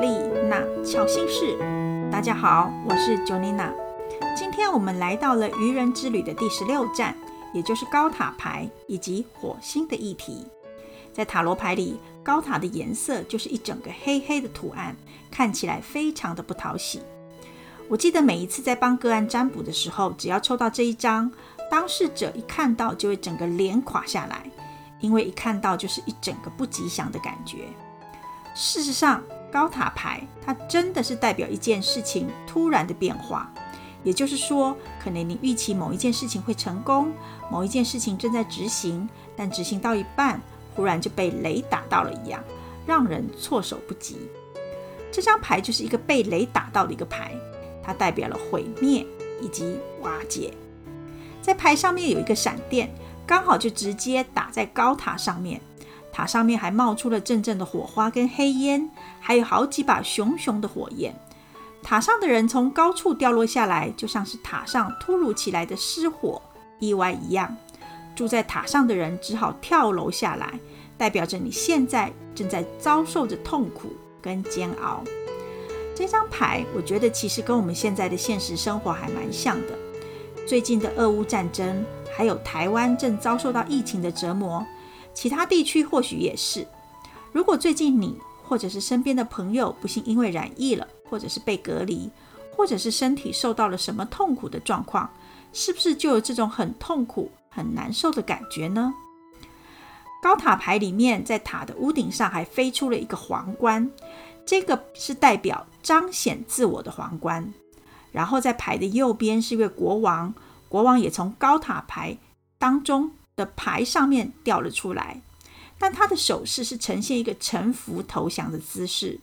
丽娜巧心事。大家好，我是 j o n n a。今天我们来到了愚人之旅的第十六站，也就是高塔牌以及火星的议题。在塔罗牌里，高塔的颜色就是一整个黑黑的图案，看起来非常的不讨喜。我记得每一次在帮个案占卜的时候，只要抽到这一张，当事者一看到就会整个脸垮下来，因为一看到就是一整个不吉祥的感觉。事实上，高塔牌它真的是代表一件事情突然的变化，也就是说，可能你预期某一件事情会成功，某一件事情正在执行，但执行到一半，忽然就被雷打到了一样，让人措手不及。这张牌就是一个被雷打到的一个牌。它代表了毁灭以及瓦解，在牌上面有一个闪电，刚好就直接打在高塔上面。塔上面还冒出了阵阵的火花跟黑烟，还有好几把熊熊的火焰。塔上的人从高处掉落下来，就像是塔上突如其来的失火意外一样。住在塔上的人只好跳楼下来，代表着你现在正在遭受着痛苦跟煎熬。这张牌，我觉得其实跟我们现在的现实生活还蛮像的。最近的俄乌战争，还有台湾正遭受到疫情的折磨，其他地区或许也是。如果最近你或者是身边的朋友不幸因为染疫了，或者是被隔离，或者是身体受到了什么痛苦的状况，是不是就有这种很痛苦、很难受的感觉呢？高塔牌里面，在塔的屋顶上还飞出了一个皇冠。这个是代表彰显自我的皇冠，然后在牌的右边是一位国王，国王也从高塔牌当中的牌上面掉了出来，但他的手势是呈现一个臣服投降的姿势，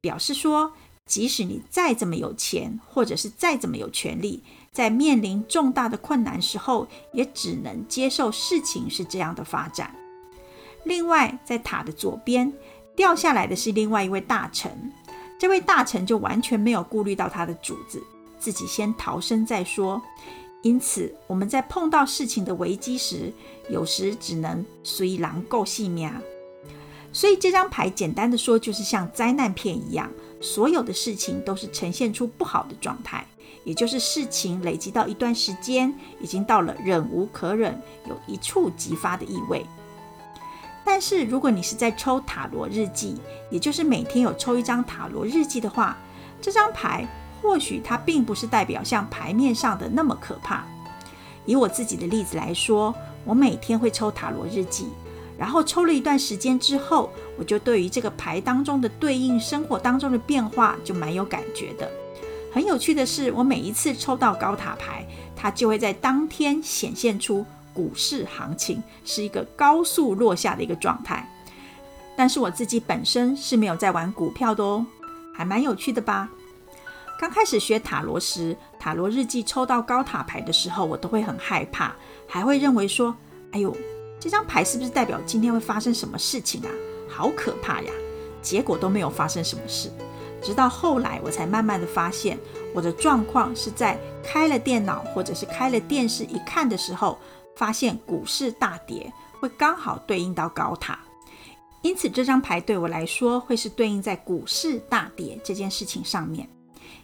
表示说，即使你再怎么有钱，或者是再怎么有权利，在面临重大的困难时候，也只能接受事情是这样的发展。另外，在塔的左边。掉下来的是另外一位大臣，这位大臣就完全没有顾虑到他的主子，自己先逃生再说。因此，我们在碰到事情的危机时，有时只能随狼够细命。所以这张牌简单的说，就是像灾难片一样，所有的事情都是呈现出不好的状态，也就是事情累积到一段时间，已经到了忍无可忍，有一触即发的意味。但是，如果你是在抽塔罗日记，也就是每天有抽一张塔罗日记的话，这张牌或许它并不是代表像牌面上的那么可怕。以我自己的例子来说，我每天会抽塔罗日记，然后抽了一段时间之后，我就对于这个牌当中的对应生活当中的变化就蛮有感觉的。很有趣的是，我每一次抽到高塔牌，它就会在当天显现出。股市行情是一个高速落下的一个状态，但是我自己本身是没有在玩股票的哦，还蛮有趣的吧？刚开始学塔罗时，塔罗日记抽到高塔牌的时候，我都会很害怕，还会认为说：“哎呦，这张牌是不是代表今天会发生什么事情啊？好可怕呀！”结果都没有发生什么事，直到后来我才慢慢的发现，我的状况是在开了电脑或者是开了电视一看的时候。发现股市大跌会刚好对应到高塔，因此这张牌对我来说会是对应在股市大跌这件事情上面，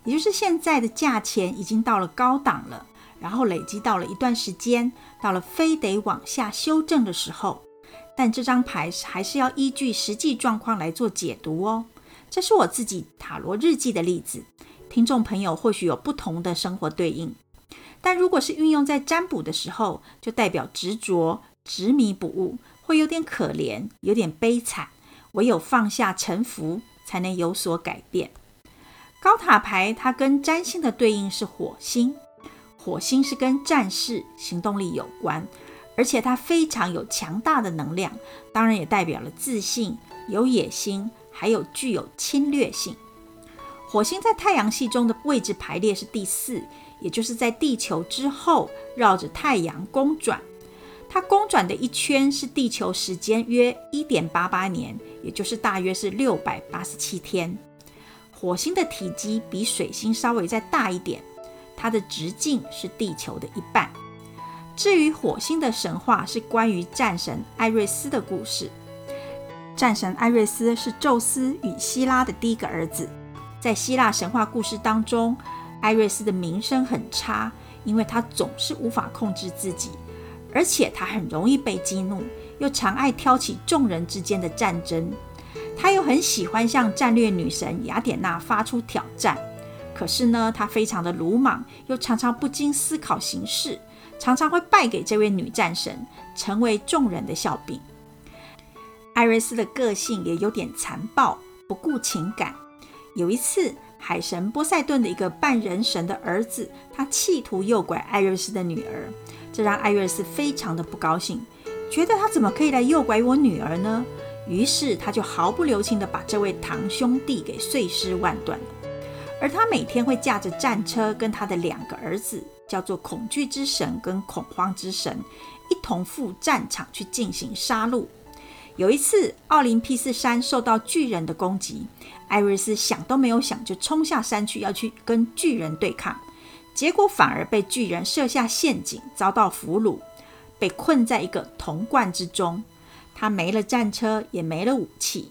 也就是现在的价钱已经到了高档了，然后累积到了一段时间，到了非得往下修正的时候，但这张牌还是要依据实际状况来做解读哦。这是我自己塔罗日记的例子，听众朋友或许有不同的生活对应。但如果是运用在占卜的时候，就代表执着、执迷不悟，会有点可怜，有点悲惨。唯有放下、臣服，才能有所改变。高塔牌它跟占星的对应是火星，火星是跟战士行动力有关，而且它非常有强大的能量，当然也代表了自信、有野心，还有具有侵略性。火星在太阳系中的位置排列是第四。也就是在地球之后绕着太阳公转，它公转的一圈是地球时间约一点八八年，也就是大约是六百八十七天。火星的体积比水星稍微再大一点，它的直径是地球的一半。至于火星的神话是关于战神艾瑞斯的故事。战神艾瑞斯是宙斯与希拉的第一个儿子。在希腊神话故事当中，艾瑞斯的名声很差，因为他总是无法控制自己，而且他很容易被激怒，又常爱挑起众人之间的战争。他又很喜欢向战略女神雅典娜发出挑战，可是呢，他非常的鲁莽，又常常不经思考行事，常常会败给这位女战神，成为众人的笑柄。艾瑞斯的个性也有点残暴，不顾情感。有一次，海神波塞顿的一个半人神的儿子，他企图诱拐艾瑞斯的女儿，这让艾瑞斯非常的不高兴，觉得他怎么可以来诱拐我女儿呢？于是他就毫不留情地把这位堂兄弟给碎尸万段了。而他每天会驾着战车，跟他的两个儿子，叫做恐惧之神跟恐慌之神，一同赴战场去进行杀戮。有一次，奥林匹斯山受到巨人的攻击，艾瑞斯想都没有想就冲下山去，要去跟巨人对抗，结果反而被巨人设下陷阱，遭到俘虏，被困在一个铜罐之中。他没了战车，也没了武器，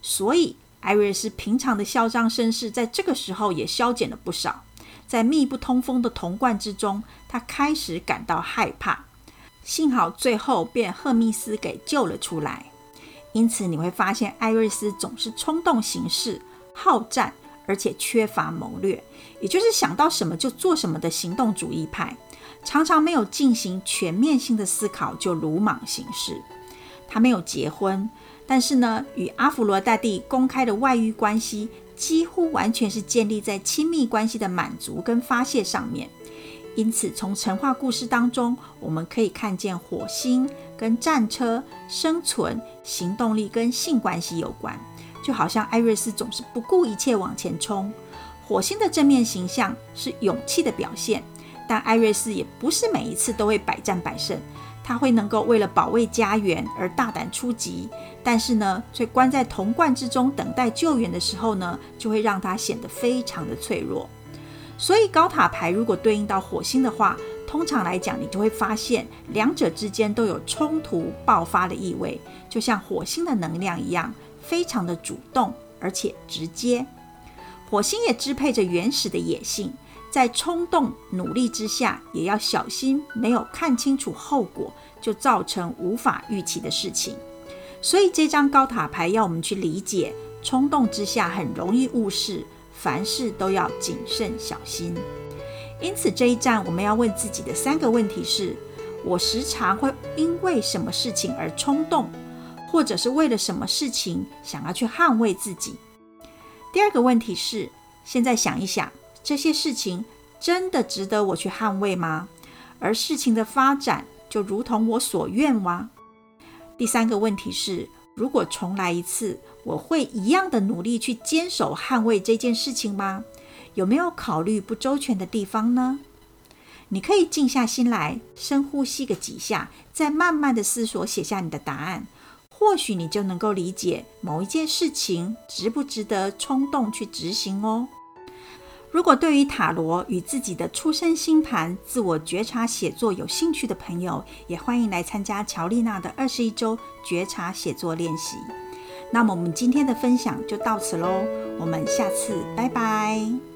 所以艾瑞斯平常的嚣张声势在这个时候也消减了不少。在密不通风的铜罐之中，他开始感到害怕。幸好最后被赫密斯给救了出来。因此你会发现，艾瑞斯总是冲动行事、好战，而且缺乏谋略，也就是想到什么就做什么的行动主义派，常常没有进行全面性的思考就鲁莽行事。他没有结婚，但是呢，与阿弗罗大帝公开的外遇关系，几乎完全是建立在亲密关系的满足跟发泄上面。因此，从神话故事当中，我们可以看见火星跟战车、生存、行动力跟性关系有关。就好像艾瑞斯总是不顾一切往前冲。火星的正面形象是勇气的表现，但艾瑞斯也不是每一次都会百战百胜。他会能够为了保卫家园而大胆出击，但是呢，却关在铜罐之中等待救援的时候呢，就会让他显得非常的脆弱。所以高塔牌如果对应到火星的话，通常来讲，你就会发现两者之间都有冲突爆发的意味，就像火星的能量一样，非常的主动而且直接。火星也支配着原始的野性，在冲动努力之下，也要小心没有看清楚后果，就造成无法预期的事情。所以这张高塔牌要我们去理解，冲动之下很容易误事。凡事都要谨慎小心，因此这一站我们要问自己的三个问题是：我时常会因为什么事情而冲动，或者是为了什么事情想要去捍卫自己？第二个问题是：现在想一想，这些事情真的值得我去捍卫吗？而事情的发展就如同我所愿吗？第三个问题是：如果重来一次？我会一样的努力去坚守捍卫这件事情吗？有没有考虑不周全的地方呢？你可以静下心来，深呼吸个几下，再慢慢的思索，写下你的答案。或许你就能够理解某一件事情值不值得冲动去执行哦。如果对于塔罗与自己的出生星盘自我觉察写作有兴趣的朋友，也欢迎来参加乔丽娜的二十一周觉察写作练习。那么我们今天的分享就到此喽，我们下次拜拜。